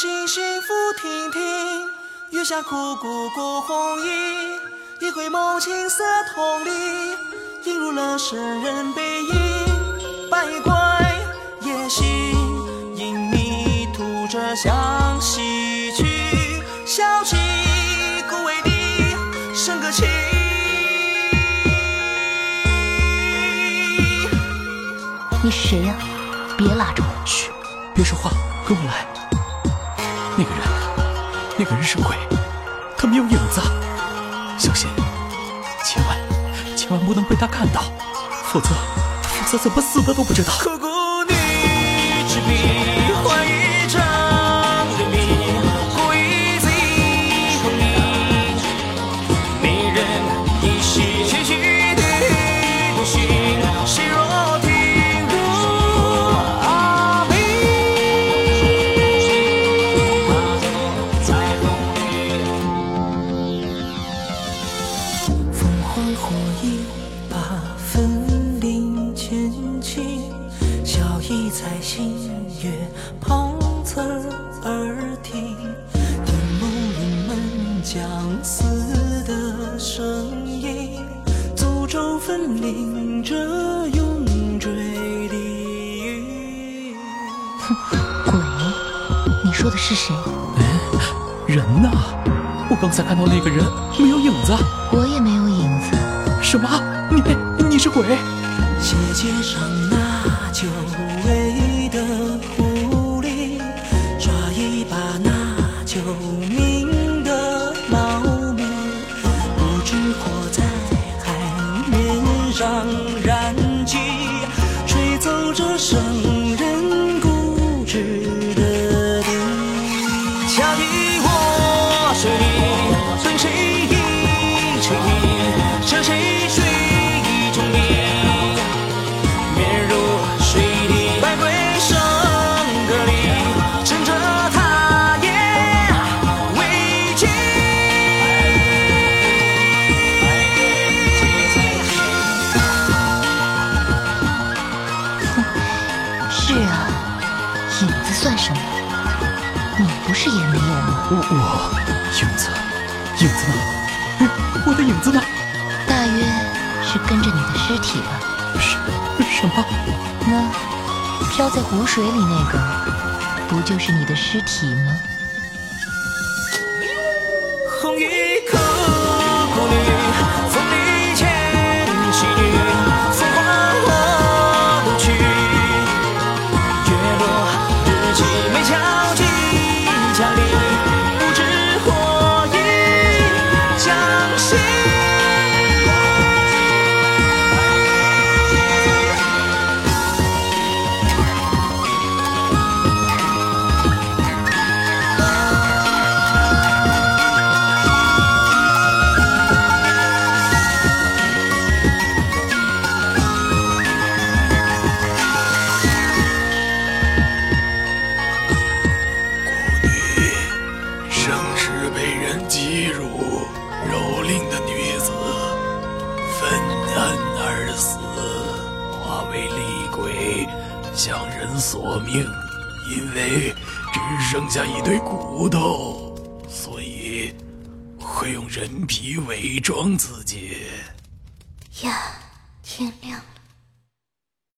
星星抚婷婷，月下枯骨孤红衣。一回眸青色瞳里，映入了圣人背影。百怪夜行，隐秘吐着香西去。小气孤为你，笙歌起。你是谁呀？别拉着我！嘘，别说话，跟我来。那个人，那个人是鬼，他没有影子，小心，千万千万不能被他看到，否则否则怎么死的都不知道。凤凰火影把分林牵起，笑意在星月旁侧耳听，听梦里门将死的声音，诅咒分灵着永坠地狱。鬼？你说的是谁？哎人呢？我刚才看到那个人没有影子。我也没有影子。什么？你你是鬼？斜街上那久违的狐狸，抓一把那救命的猫咪，不知火在海面上燃起，吹奏着圣是啊，影子算什么？你不是也没有吗？我我影子影子呢？哎我的影子呢？大约是跟着你的尸体吧。什什么？那飘在湖水里那个，不就是你的尸体吗？shit. 向人索命。因为只剩下一堆骨头，所以会用人皮伪装自己。呀，天亮了。